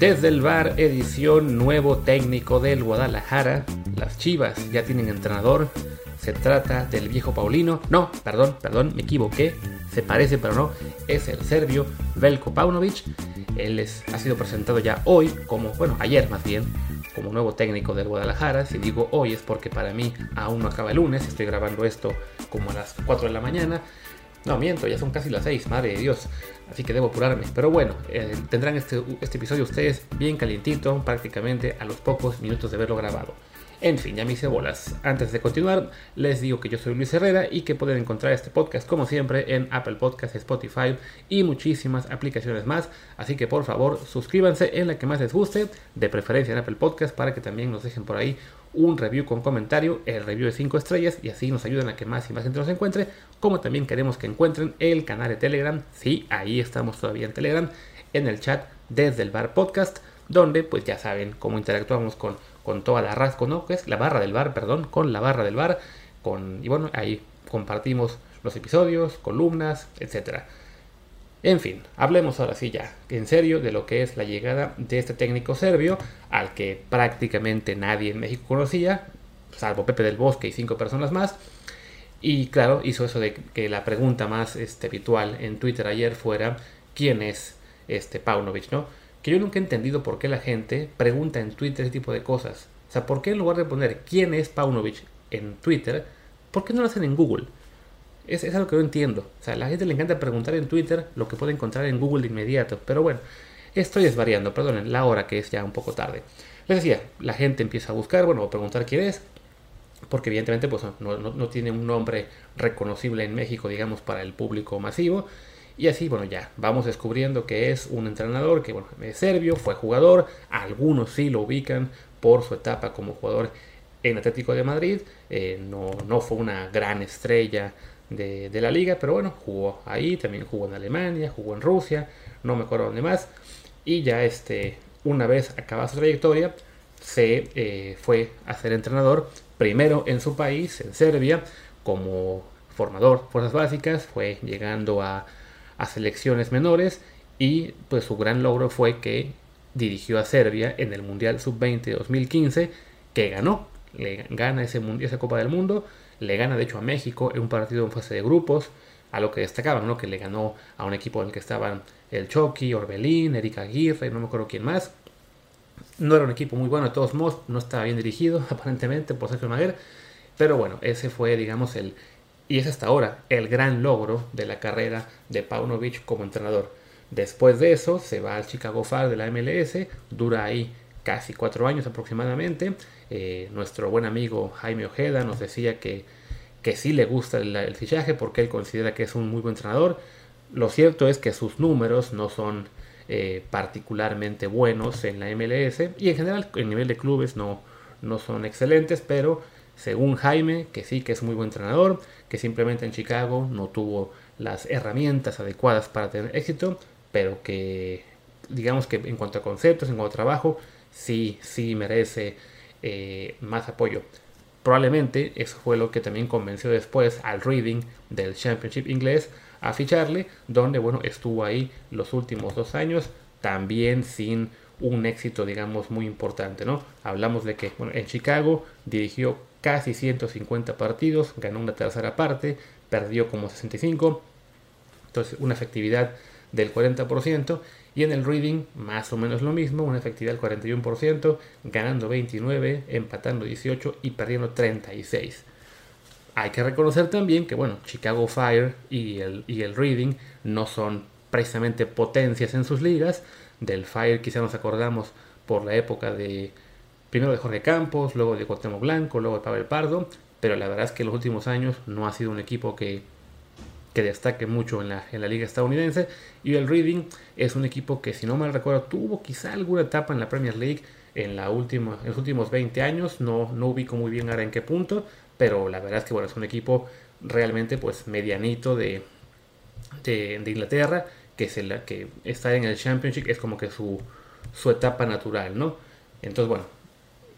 Desde el bar, edición nuevo técnico del Guadalajara. Las Chivas ya tienen entrenador. Se trata del viejo Paulino. No, perdón, perdón, me equivoqué. Se parece, pero no. Es el serbio Velko Paunovic. Él ha sido presentado ya hoy, como, bueno, ayer más bien, como nuevo técnico del Guadalajara. Si digo hoy es porque para mí aún no acaba el lunes. Estoy grabando esto como a las 4 de la mañana. No, miento, ya son casi las 6, madre de Dios. Así que debo apurarme. Pero bueno, eh, tendrán este, este episodio ustedes bien calientito, prácticamente a los pocos minutos de verlo grabado. En fin, ya me hice bolas. Antes de continuar, les digo que yo soy Luis Herrera y que pueden encontrar este podcast como siempre en Apple Podcasts, Spotify y muchísimas aplicaciones más. Así que por favor suscríbanse en la que más les guste, de preferencia en Apple Podcasts, para que también nos dejen por ahí un review con comentario, el review de 5 estrellas y así nos ayudan a que más y más gente nos encuentre, como también queremos que encuentren el canal de Telegram, sí, ahí estamos todavía en Telegram, en el chat desde el bar podcast, donde pues ya saben cómo interactuamos con con toda la rasco, ¿no? La barra del bar, perdón, con la barra del bar, con, y bueno, ahí compartimos los episodios, columnas, etcétera. En fin, hablemos ahora sí ya, en serio, de lo que es la llegada de este técnico serbio, al que prácticamente nadie en México conocía, salvo Pepe del Bosque y cinco personas más. Y claro, hizo eso de que la pregunta más este, habitual en Twitter ayer fuera, ¿quién es este Paunovic, no? Que yo nunca he entendido por qué la gente pregunta en Twitter ese tipo de cosas. O sea, ¿por qué en lugar de poner quién es Paunovic en Twitter, por qué no lo hacen en Google? Es, es algo que yo entiendo. O sea, a la gente le encanta preguntar en Twitter lo que puede encontrar en Google de inmediato. Pero bueno, estoy desvariando, perdonen, la hora que es ya un poco tarde. Les decía, la gente empieza a buscar, bueno, a preguntar quién es, porque evidentemente pues, no, no, no tiene un nombre reconocible en México, digamos, para el público masivo. Y así, bueno, ya vamos descubriendo que es un entrenador que, bueno, es serbio, fue jugador, algunos sí lo ubican por su etapa como jugador en Atlético de Madrid, eh, no, no fue una gran estrella de, la liga, pero bueno, jugó ahí, también jugó en Alemania, jugó en Rusia, no me acuerdo dónde más, y ya este, una vez acabada su trayectoria, se eh, fue a ser entrenador, primero en su país, en Serbia, como formador, fuerzas básicas, fue llegando a a selecciones menores y pues su gran logro fue que dirigió a Serbia en el Mundial Sub-20 2015 que ganó, le gana ese esa Copa del Mundo, le gana de hecho a México en un partido en fase de grupos, a lo que destacaban, ¿no? que le ganó a un equipo en el que estaban el Chucky, Orbelín, Erika Aguirre, no me acuerdo quién más. No era un equipo muy bueno, de todos modos, no estaba bien dirigido aparentemente por Sergio Maguer, pero bueno, ese fue, digamos, el, y es hasta ahora el gran logro de la carrera de Paunovic como entrenador. Después de eso se va al Chicago Fire de la MLS, dura ahí casi cuatro años aproximadamente. Eh, nuestro buen amigo Jaime Ojeda nos decía que, que sí le gusta el, fichaje porque él considera que es un muy buen entrenador. Lo cierto es que sus números no son eh, particularmente buenos en la MLS y en general en nivel de clubes no, no son excelentes, pero según Jaime, que sí que es muy buen entrenador, que simplemente en Chicago no tuvo las herramientas adecuadas para tener éxito, pero que digamos que en cuanto a conceptos, en cuanto a trabajo, sí, sí merece eh, más apoyo. Probablemente eso fue lo que también convenció después al Reading del Championship inglés a ficharle, donde bueno, estuvo ahí los últimos dos años, también sin un éxito, digamos, muy importante, ¿no? Hablamos de que en Chicago dirigió casi 150 partidos, ganó una tercera parte, perdió como 65, entonces una efectividad del 40%, y en el Reading más o menos lo mismo, una efectividad del 41%, ganando 29, empatando 18 y perdiendo 36. Hay que reconocer también que, bueno, Chicago Fire y el, y el Reading no son precisamente potencias en sus ligas. Del Fire quizá nos acordamos por la época de primero de Jorge Campos, luego de Cuauhtémoc Blanco, luego de Pavel Pardo, pero la verdad es que en los últimos años no ha sido un equipo que, que destaque mucho en la, en la, liga estadounidense. Y el Reading es un equipo que, si no mal recuerdo, tuvo quizá alguna etapa en la Premier League en, la última, en los últimos 20 años. No, no ubico muy bien ahora en qué punto, pero la verdad es que bueno, es un equipo realmente pues medianito de, de, Inglaterra, que, es el, que estar en el Championship es como que su, su etapa natural, ¿no? Entonces, bueno,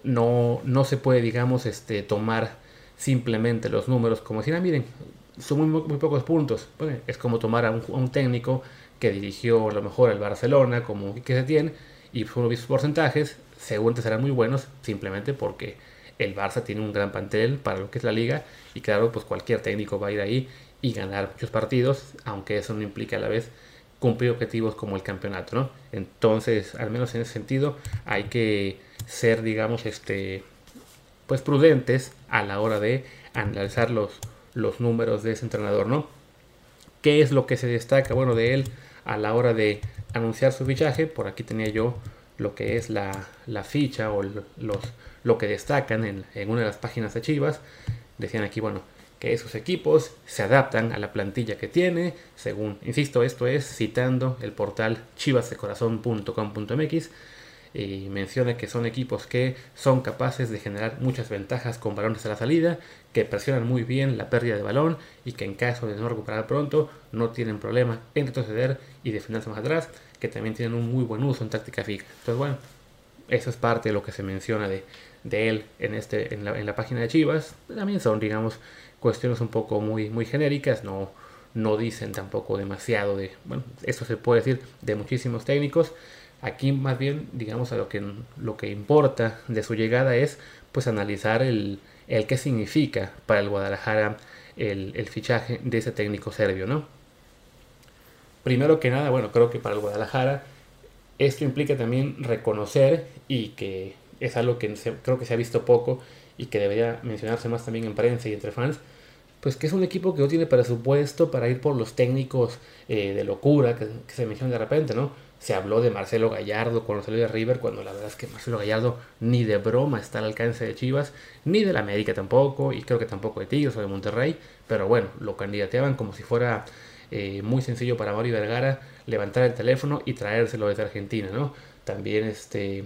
no, no se puede, digamos, este, tomar simplemente los números como decir, ah, miren, son muy, muy pocos puntos. es como tomar a un, técnico que dirigió a lo mejor el Barcelona, como que se tiene, y ve sus porcentajes, seguramente serán muy buenos, simplemente porque el Barça tiene un gran pantel para lo que es la liga y claro, pues cualquier técnico va a ir ahí y ganar muchos partidos, aunque eso no implica a la vez cumplir objetivos como el campeonato, ¿no? Entonces, al menos en ese sentido, hay que ser, digamos, este, pues prudentes a la hora de analizar los, los números de ese entrenador, ¿no? ¿Qué es lo que se destaca, bueno, de él a la hora de anunciar su fichaje? Por aquí tenía yo lo que es la, ficha o los, lo que destacan en, en una de las páginas de Chivas. Decían aquí, bueno, que esos equipos se adaptan a la plantilla que tiene, según, insisto, esto es citando el portal chivasdecorazon.com.mx y menciona que son equipos que son capaces de generar muchas ventajas con balones a la salida, que presionan muy bien la pérdida de balón y que en caso de no recuperar pronto no tienen problema en retroceder y defenderse más atrás, que también tienen un muy buen uso en táctica fija. Entonces, bueno, eso es parte de lo que se menciona de, de él en, este, en, la, en la página de Chivas. También son, digamos, cuestiones un poco muy, muy genéricas, no, no dicen tampoco demasiado de, bueno, esto se puede decir de muchísimos técnicos. Aquí más bien, digamos, a lo que, lo que importa de su llegada es pues analizar el, el qué significa para el Guadalajara el, el, fichaje de ese técnico serbio, ¿no? Primero que nada, bueno, creo que para el Guadalajara esto implica también reconocer y que es algo que creo que se ha visto poco y que debería mencionarse más también en prensa y entre fans, pues que es un equipo que no tiene presupuesto para ir por los técnicos eh, de locura que, se mencionan de repente, ¿no? Se habló de Marcelo Gallardo cuando salió de River, cuando la verdad es que Marcelo Gallardo ni de broma está al alcance de Chivas, ni de la América tampoco, y creo que tampoco de Tigres o de Monterrey, pero bueno, lo candidateaban como si fuera eh, muy sencillo para Mario Vergara levantar el teléfono y traérselo desde Argentina, ¿no? También este,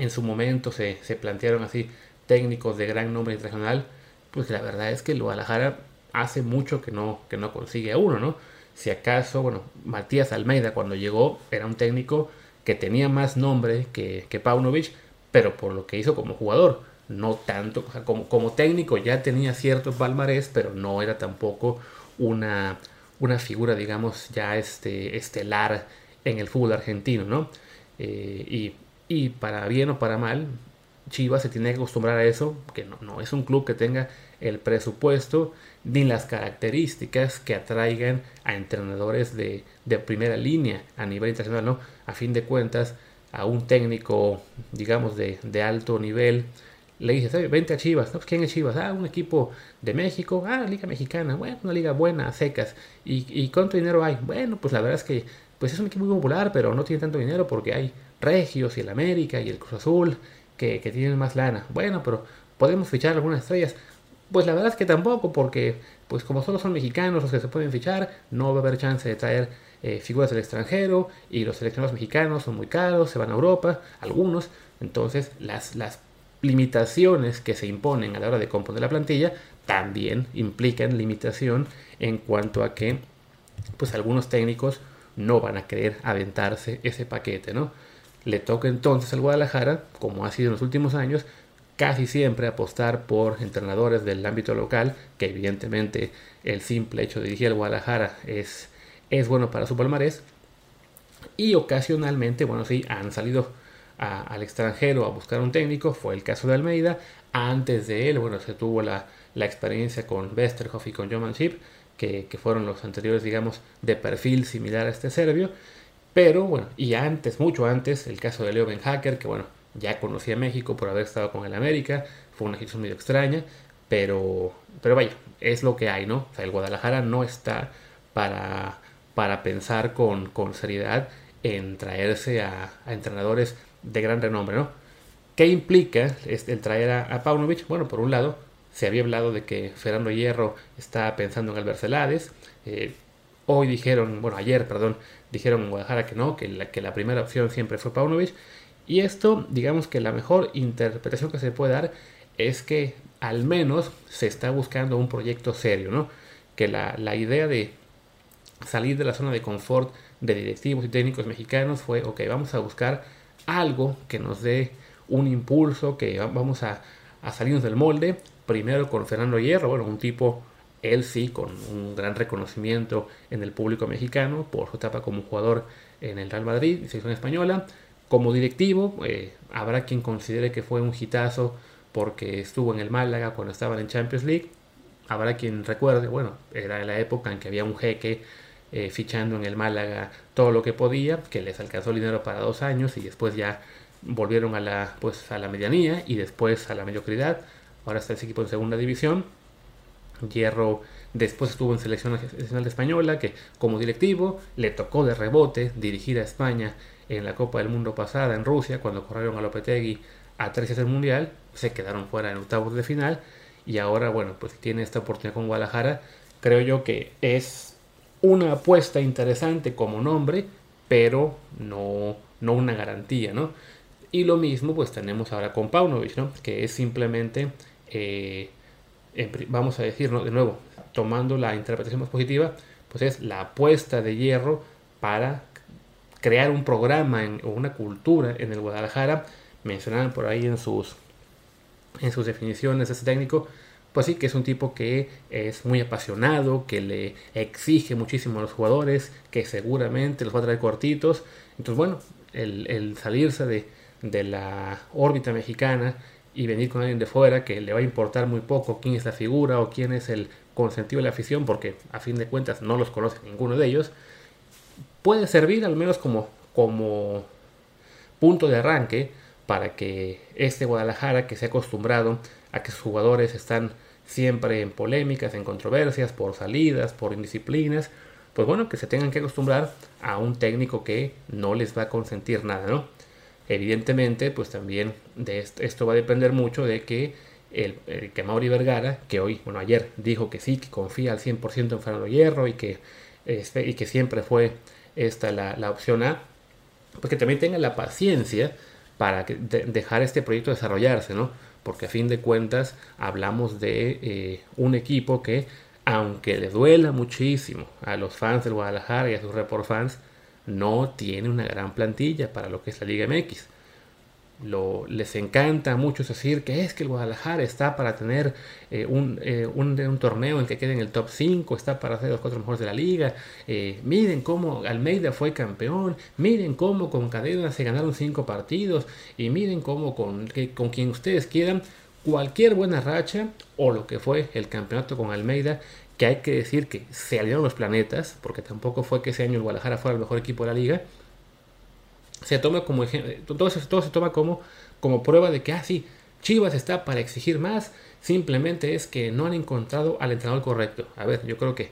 en su momento se, se plantearon así técnicos de gran nombre internacional, pues la verdad es que el Guadalajara hace mucho que no, que no consigue a uno, ¿no? Si acaso, bueno, Matías Almeida cuando llegó era un técnico que tenía más nombre que, que Paunovic, pero por lo que hizo como jugador, no tanto, como, como técnico ya tenía cierto palmarés, pero no era tampoco una, una figura, digamos, ya este, estelar en el fútbol argentino, ¿no? Eh, y, y para bien o para mal, Chivas se tiene que acostumbrar a eso, que no, no es un club que tenga el presupuesto ni las características que atraigan a entrenadores de, de, primera línea a nivel internacional, ¿no? A fin de cuentas, a un técnico, digamos, de, de alto nivel, le dices, vente a Chivas, ¿no? Pues, ¿quién es Chivas? Ah, un equipo de México, ah, Liga Mexicana, bueno, una liga buena, secas. ¿Y, ¿Y cuánto dinero hay? Bueno, pues la verdad es que pues es un equipo muy popular, pero no tiene tanto dinero porque hay Regios y el América y el Cruz Azul que, tienen más lana. Bueno, pero podemos fichar algunas estrellas. Pues la verdad es que tampoco, porque pues como solo son mexicanos los que se pueden fichar, no va a haber chance de traer eh, figuras del extranjero y los seleccionados mexicanos son muy caros, se van a Europa, algunos. Entonces las, las limitaciones que se imponen a la hora de componer la plantilla también implican limitación en cuanto a que pues algunos técnicos no van a querer aventarse ese paquete, ¿no? Le toca entonces al Guadalajara, como ha sido en los últimos años, casi siempre apostar por entrenadores del ámbito local, que evidentemente el simple hecho de dirigir al Guadalajara es, es bueno para su palmarés. Y ocasionalmente, bueno, sí, han salido al extranjero a buscar un técnico, fue el caso de Almeida. Antes de él, bueno, se tuvo la, la experiencia con Westerhoff y con Joman que, fueron los anteriores, digamos, de perfil similar a este serbio. Pero bueno, y antes, mucho antes, el caso de Leo Ben Hacker, que bueno, ya conocía México por haber estado con el América, fue una situación medio extraña, pero, pero vaya, es lo que hay, ¿no? O sea, el Guadalajara no está para, para pensar con, con seriedad en traerse a, entrenadores de gran renombre, ¿no? ¿Qué implica el traer a, a Paunovic? Bueno, por un lado, se había hablado de que Fernando Hierro está pensando en Albert Celades. Eh, hoy dijeron, bueno, ayer, perdón, dijeron en Guadalajara que no, que la, que la primera opción siempre fue Paunovic. Y esto, digamos que la mejor interpretación que se puede dar es que al menos se está buscando un proyecto serio, ¿no? Que la, la idea de salir de la zona de confort de directivos y técnicos mexicanos fue, ok, vamos a buscar algo que nos dé un impulso, que vamos a, a salirnos del molde, primero con Fernando Hierro, bueno, un tipo él sí, con un gran reconocimiento en el público mexicano por su etapa como jugador en el Real Madrid selección española. Como directivo, eh, habrá quien considere que fue un hitazo porque estuvo en el Málaga cuando estaban en Champions League. Habrá quien recuerde, bueno, era la época en que había un jeque eh, fichando en el Málaga todo lo que podía, que les alcanzó dinero para dos años y después ya volvieron a la, pues, a la medianía y después a la mediocridad. Ahora está ese equipo en segunda división. Hierro después estuvo en selección nacional española, que como directivo le tocó de rebote dirigir a España en la Copa del Mundo pasada en Rusia, cuando corrieron a Lopetegui a tres del Mundial, se quedaron fuera en octavos de final y ahora, bueno, pues tiene esta oportunidad con Guadalajara. Creo yo que es una apuesta interesante como nombre, pero no, no una garantía, ¿no? Y lo mismo pues tenemos ahora con Paunovic, ¿no? Que es simplemente, eh, vamos a decirlo de nuevo, tomando la interpretación más positiva, pues es la apuesta de hierro para crear un programa o una cultura en el Guadalajara. Mencionaban por ahí en sus, en sus definiciones ese técnico, pues sí, que es un tipo que es muy apasionado, que le exige muchísimo a los jugadores, que seguramente los va a traer cortitos. Entonces, bueno, el, salirse de, de, la órbita mexicana y venir con alguien de fuera que le va a importar muy poco quién es la figura o quién es el consentido de la afición, porque a fin de cuentas no los conoce ninguno de ellos, puede servir al menos como, como punto de arranque para que este Guadalajara que se ha acostumbrado a que sus jugadores están siempre en polémicas, en controversias, por salidas, por indisciplinas, pues bueno, que se tengan que acostumbrar a un técnico que no les va a consentir nada, ¿no? Evidentemente, pues también de esto, va a depender mucho de que el, que Mauri Vergara, que hoy, bueno, ayer dijo que sí, que confía al 100% en Fernando Hierro y que, este, y que siempre fue esta la, la opción A, pues que también tenga la paciencia para dejar este proyecto desarrollarse, ¿no? Porque a fin de cuentas hablamos de eh, un equipo que, aunque le duela muchísimo a los fans del Guadalajara y a sus report fans, no tiene una gran plantilla para lo que es la Liga MX lo, les encanta a muchos decir que es que el Guadalajara está para tener eh, eh, un, torneo en el que quede en el top 5, está para ser los cuatro mejores de la liga. Eh, miren cómo Almeida fue campeón, miren cómo con Cadena se ganaron 5 partidos y miren cómo con, con quien ustedes quieran, cualquier buena racha o lo que fue el campeonato con Almeida, que hay que decir que se aliaron los planetas, porque tampoco fue que ese año el Guadalajara fuera el mejor equipo de la liga se toma como todo, todo se toma como, como prueba de que, ah, sí, Chivas está para exigir más, simplemente es que no han encontrado al entrenador correcto. A ver, yo creo que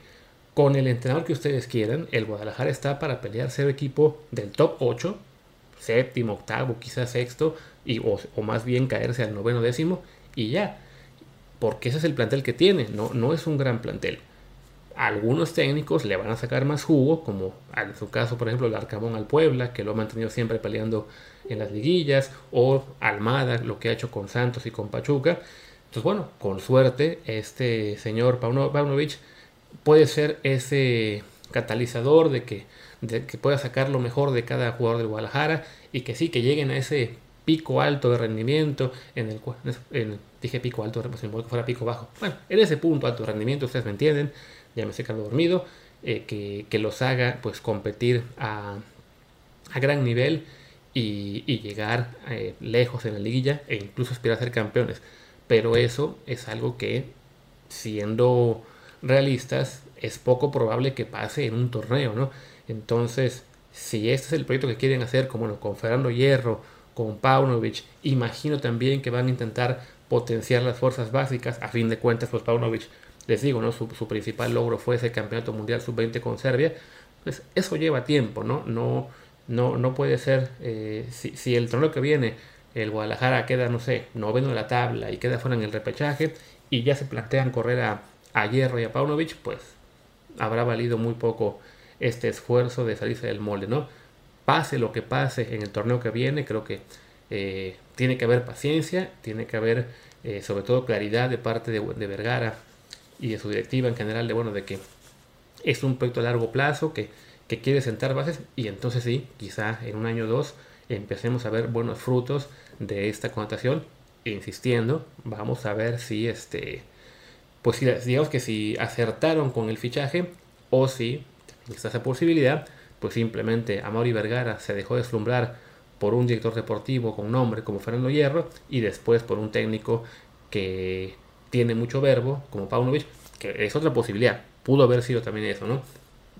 con el entrenador que ustedes quieran, el Guadalajara está para pelear ser equipo del top 8, séptimo, octavo, quizás sexto, y, o, o, más bien caerse al noveno décimo, y ya. Porque ese es el plantel que tiene, no, no es un gran plantel algunos técnicos le van a sacar más jugo, como en su caso, por ejemplo, el Arcamón al Puebla, que lo ha mantenido siempre peleando en las liguillas, o Almada, lo que ha hecho con Santos y con Pachuca. Entonces, bueno, con suerte, este señor Paunovic puede ser ese catalizador de que, de que pueda sacar lo mejor de cada jugador del Guadalajara y que sí, que lleguen a ese pico alto de rendimiento, en el cual, dije pico alto, pues, que fuera pico bajo. Bueno, en ese punto alto de rendimiento, ustedes me entienden, ya me que dormido, eh, que, los haga pues competir a, gran nivel y, llegar eh, lejos en la liguilla e incluso aspirar a ser campeones. Pero eso es algo que, siendo realistas, es poco probable que pase en un torneo, ¿no? Entonces, si este es el proyecto que quieren hacer, como con Fernando Hierro, con Paunovic, imagino también que van a intentar potenciar las fuerzas básicas. A fin de cuentas, pues Paunovic les digo, ¿no? Su, principal logro fue ese campeonato mundial sub-20 con Serbia, pues eso lleva tiempo, ¿no? No, no, no puede ser, eh, si, el torneo que viene, el Guadalajara queda, no sé, noveno de la tabla y queda fuera en el repechaje y ya se plantean correr a, a Hierro y a Paunovic, pues habrá valido muy poco este esfuerzo de salirse del molde, ¿no? Pase lo que pase en el torneo que viene, creo que eh, tiene que haber paciencia, tiene que haber eh, sobre todo claridad de parte de, Vergara y de su directiva en general de bueno de que es un proyecto a largo plazo que, quiere sentar bases y entonces sí, quizá en un año o dos empecemos a ver buenos frutos de esta connotación. Insistiendo, vamos a ver si este, pues digamos que si acertaron con el fichaje o si está esa posibilidad, pues simplemente Amaury Vergara se dejó deslumbrar por un director deportivo con nombre como Fernando Hierro y después por un técnico que tiene mucho verbo como Paunovic, que es otra posibilidad. Pudo haber sido también eso, ¿no?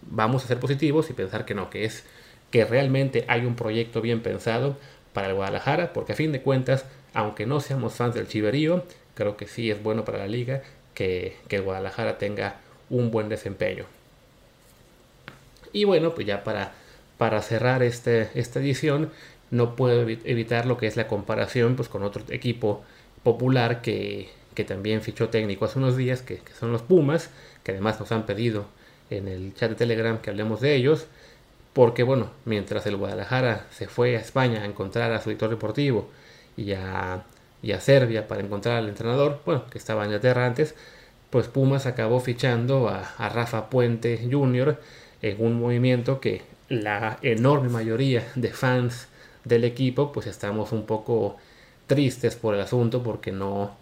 Vamos a ser positivos y pensar que no, que es que realmente hay un proyecto bien pensado para el Guadalajara, porque a fin de cuentas, aunque no seamos fans del Chiverío, creo que sí es bueno para la liga que, que el Guadalajara tenga un buen desempeño. Y bueno, pues ya para, para cerrar este, esta edición, no puedo evitar lo que es la comparación pues, con otro equipo popular que, que también fichó técnico hace unos días, que, que, son los Pumas, que además nos han pedido en el chat de Telegram que hablemos de ellos, porque bueno, mientras el Guadalajara se fue a España a encontrar a su director deportivo y a, y a Serbia para encontrar al entrenador, bueno, que estaba en Inglaterra antes, pues Pumas acabó fichando a, a Rafa Puente Jr., en un movimiento que la enorme mayoría de fans del equipo pues estamos un poco tristes por el asunto porque no,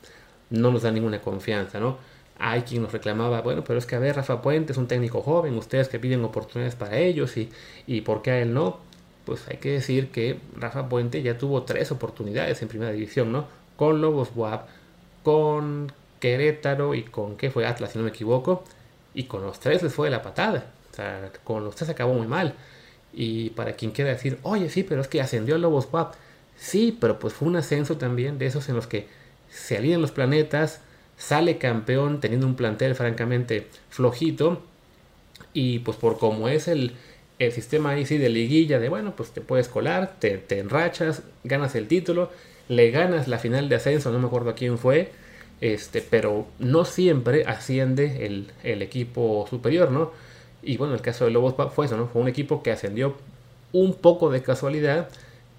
no nos da ninguna confianza, ¿no? Hay quien nos reclamaba, bueno, pero es que a ver, Rafa Puente es un técnico joven, ustedes que piden oportunidades para ellos y, y ¿por qué a él no? Pues hay que decir que Rafa Puente ya tuvo tres oportunidades en primera división, ¿no? Con Lobos WAP, con Querétaro y con, ¿qué fue? Atlas, si no me equivoco. Y con los tres les fue la patada sea, con los tres acabó muy mal. Y para quien quiera decir, oye, sí, pero es que ascendió el Lobos Pop. Sí, pero pues fue un ascenso también de esos en los que se alinean los planetas, sale campeón teniendo un plantel francamente flojito. Y pues por como es el, el sistema ahí sí de liguilla, de bueno, pues te puedes colar, te, te, enrachas, ganas el título, le ganas la final de ascenso, no me acuerdo a quién fue, este, pero no siempre asciende el, el equipo superior, ¿no? Y bueno, el caso de Lobos fue eso, ¿no? Fue un equipo que ascendió un poco de casualidad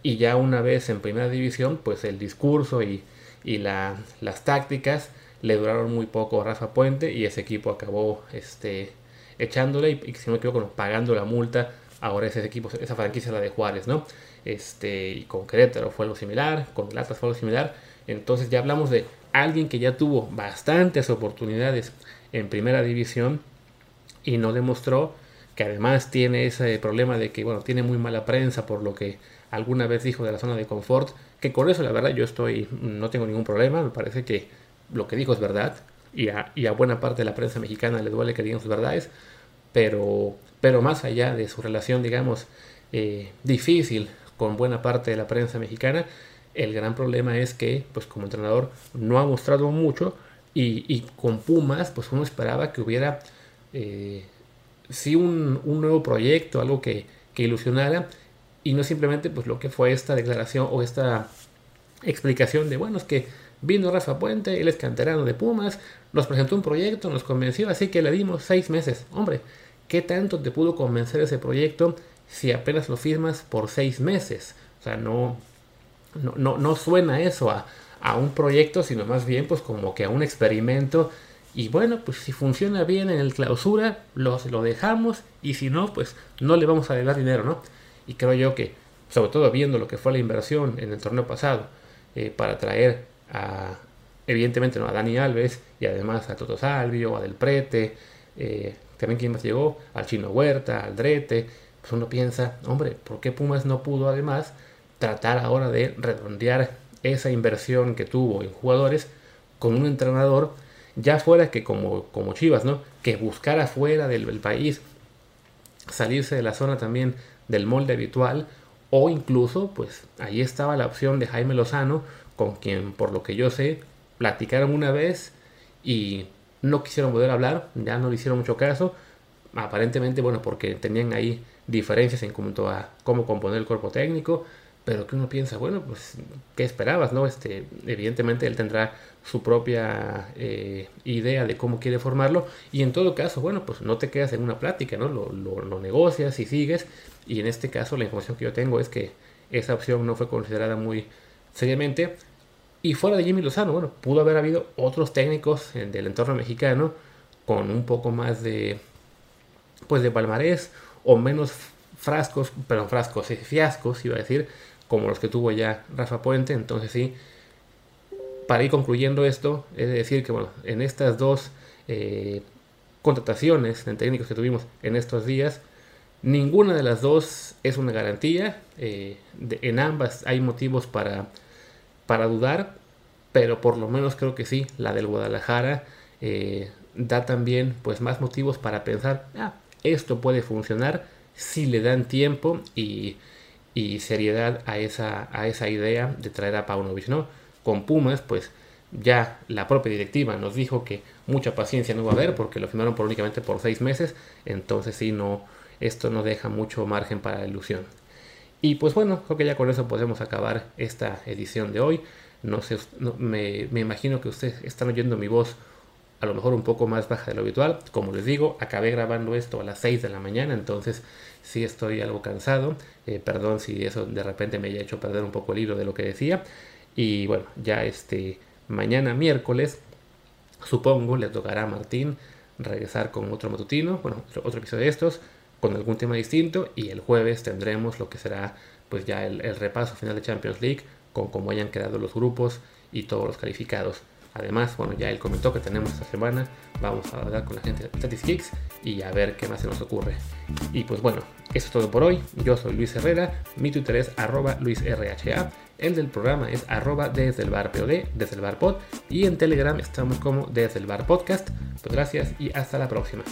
y ya una vez en primera división, pues el discurso y, y la, las tácticas le duraron muy poco a Rafa Puente y ese equipo acabó este, echándole y, si no me equivoco, pagando la multa. Ahora ese equipo, esa franquicia la de Juárez, ¿no? Este, y con Querétaro fue algo similar, con Latas fue algo similar. Entonces ya hablamos de alguien que ya tuvo bastantes oportunidades en primera división y no demostró que además tiene ese problema de que, bueno, tiene muy mala prensa por lo que alguna vez dijo de la zona de confort, que con eso la verdad yo estoy, no tengo ningún problema, me parece que lo que dijo es verdad y a, y a buena parte de la prensa mexicana le duele que digan sus verdades, pero, pero más allá de su relación, digamos, eh, difícil con buena parte de la prensa mexicana, el gran problema es que, pues como entrenador, no ha mostrado mucho y, y con Pumas, pues uno esperaba que hubiera eh, sí un, nuevo proyecto, algo que, ilusionara y no simplemente pues lo que fue esta declaración o esta explicación de bueno es que vino Rafa Puente, él es canterano de Pumas, nos presentó un proyecto, nos convenció, así que le dimos seis meses. Hombre, ¿qué tanto te pudo convencer ese proyecto si apenas lo firmas por seis meses? O sea, no, no, no, suena eso a, a un proyecto, sino más bien pues como que a un experimento y bueno, pues si funciona bien en el clausura, lo, lo dejamos y si no, pues no le vamos a dar dinero, ¿no? Y creo yo que, sobre todo viendo lo que fue la inversión en el torneo pasado, eh, para traer a, evidentemente, ¿no? a Dani Alves y además a Toto Salvio, a Del Prete, eh, también quien más llegó, al Chino Huerta, al Drete, pues uno piensa, hombre, ¿por qué Pumas no pudo además tratar ahora de redondear esa inversión que tuvo en jugadores con un entrenador ya fuera que como, como Chivas, ¿no? Que buscara fuera del, país, salirse de la zona también del molde habitual, o incluso, pues ahí estaba la opción de Jaime Lozano, con quien, por lo que yo sé, platicaron una vez y no quisieron poder hablar, ya no le hicieron mucho caso, aparentemente, bueno, porque tenían ahí diferencias en cuanto a cómo componer el cuerpo técnico, pero que uno piensa, bueno, pues, ¿qué esperabas? no Este, evidentemente él tendrá su propia eh, idea de cómo quiere formarlo y en todo caso, bueno, pues no te quedas en una plática, ¿no? Lo, lo, negocias y sigues y en este caso la información que yo tengo es que esa opción no fue considerada muy seriamente y fuera de Jimmy Lozano, bueno, pudo haber habido otros técnicos del entorno mexicano con un poco más de, pues de palmarés o menos frascos, perdón, frascos, fiascos, iba a decir, como los que tuvo ya Rafa Puente. Entonces sí, para ir concluyendo esto, es decir que bueno, en estas dos eh, contrataciones en técnicos que tuvimos en estos días, Ninguna de las dos es una garantía. Eh, en ambas hay motivos para, para dudar, pero por lo menos creo que sí, la del Guadalajara eh, da también pues más motivos para pensar, ah, esto puede funcionar si le dan tiempo y, seriedad a esa, a esa idea de traer a Paunovic, ¿no? Con Pumas, pues ya la propia directiva nos dijo que mucha paciencia no va a haber porque lo firmaron por únicamente por seis meses, entonces sí, no, esto no deja mucho margen para la ilusión. Y pues bueno, creo que ya con eso podemos acabar esta edición de hoy. No sé, me, me, imagino que ustedes están oyendo mi voz a lo mejor un poco más baja de lo habitual. Como les digo, acabé grabando esto a las 6 de la mañana, entonces sí estoy algo cansado. Eh, perdón si eso de repente me haya hecho perder un poco el hilo de lo que decía. Y bueno, ya este mañana miércoles, supongo, le tocará a Martín regresar con otro matutino, bueno, otro, episodio de estos, con algún tema distinto. Y el jueves tendremos lo que será pues ya el, el repaso final de Champions League con cómo hayan quedado los grupos y todos los calificados. Además, bueno, ya él comentó que tenemos esta semana, vamos a hablar con la gente de Statistics y a ver qué más se nos ocurre. Y pues bueno, eso es todo por hoy. Yo soy Luis Herrera, mi Twitter es arroba luisrha, el del programa es arroba desde el bar desde el bar y en Telegram estamos como desde el bar. Pues gracias y hasta la próxima.